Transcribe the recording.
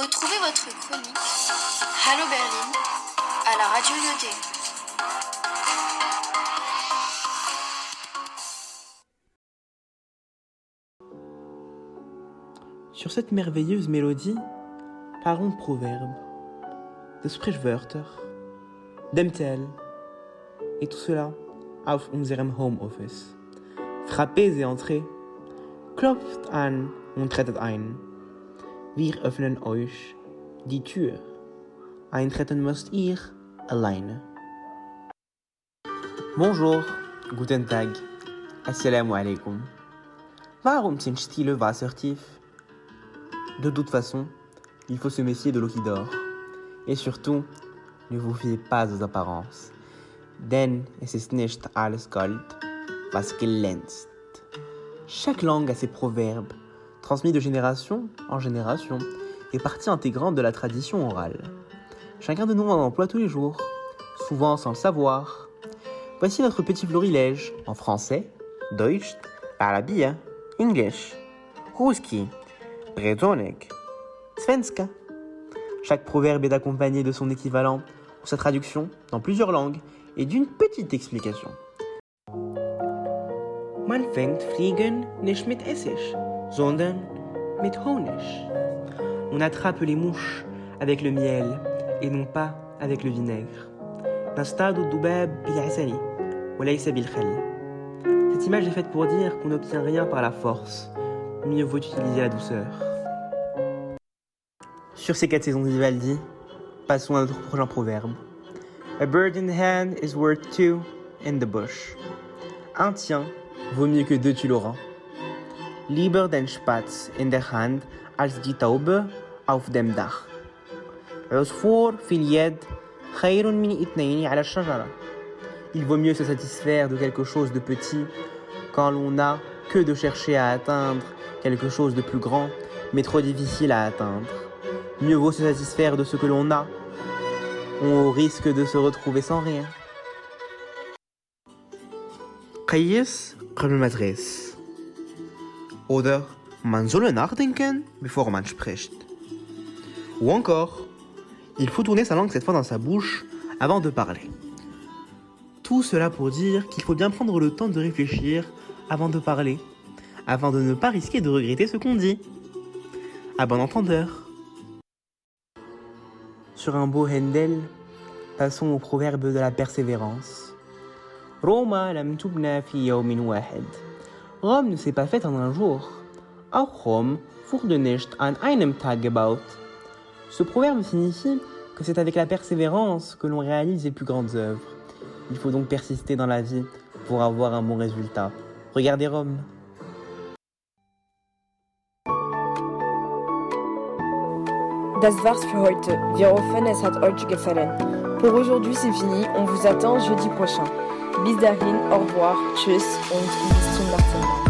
Retrouvez votre chronique Hallo Berlin à la radio Yoté. Sur cette merveilleuse mélodie, parlons de proverbes, de Sprichwörter, d'MTL, et tout cela auf unserem Homeoffice. Frappez et entrez, klopft an und tretet ein. Wir öffnen euch die Tür? Eintreten müsst ihr alleine. Bonjour, guten Tag, assalamu alaikum. Warum sind Stile wassertief? De toute façon, il faut se méfier de l'eau qui dort. Et surtout, ne vous fiez pas aux apparences. Denn es ist nicht alles Gold, was glänzt. Chaque langue a ses proverbes, transmis de génération en génération, et partie intégrante de la tradition orale. Chacun de nous en emploie tous les jours, souvent sans le savoir. Voici notre petit florilège en français, Deutsch, Arabia, English, Ruski, Bretonik, Svenska. Chaque proverbe est accompagné de son équivalent ou sa traduction dans plusieurs langues et d'une petite explication. Man fängt Fliegen nicht mit sondern mit Honig. On attrape les mouches avec le miel et non pas avec le vinaigre. نصطاد الذباب بالعسل وليس بالخل. Cette image est faite pour dire qu'on n'obtient rien par la force. Mieux vaut utiliser la douceur. Sur ces quatre saisons de Vivaldi, passons à notre prochain proverbe. A bird in the hand is worth two in the bush. Un tien vaut mieux que deux tu l'auras. Lieber den Spatz in der Hand als die Taube auf dem Dach. عصفور في اليد خير من اثنين على الشجرة. Il vaut mieux se satisfaire de quelque chose de petit quand l'on n'a que de chercher à atteindre quelque chose de plus grand, mais trop difficile à atteindre. Mieux vaut se satisfaire de ce que l'on a. On risque de se retrouver sans rien. قيس قبل ما تغيس. Oder man soll nachdenken bevor man spricht. Ou encore, il faut tourner sa langue cette fois dans sa bouche avant de parler. Tout cela pour dire qu'il faut bien prendre le temps de réfléchir avant de parler, afin de ne pas risquer de regretter ce qu'on dit. À bon entendeur. Sur un beau Handel, passons au proverbe de la persévérance. Roma lam tubna fi. Rome ne s'est pas faite en un jour. Auch Rom wurde nicht an einem Tag gebaut. Ce proverbe signifie que c'est avec la persévérance que l'on réalise les plus grandes œuvres. Il faut donc persister dans la vie pour avoir un bon résultat. Regardez Rome. Das war's für heute. Wir hoffen, hat euch gefallen. Pour aujourd'hui, c'est fini. On vous attend jeudi prochain. Bis dahin, au revoir, tschüss und bis zum nächsten Mal.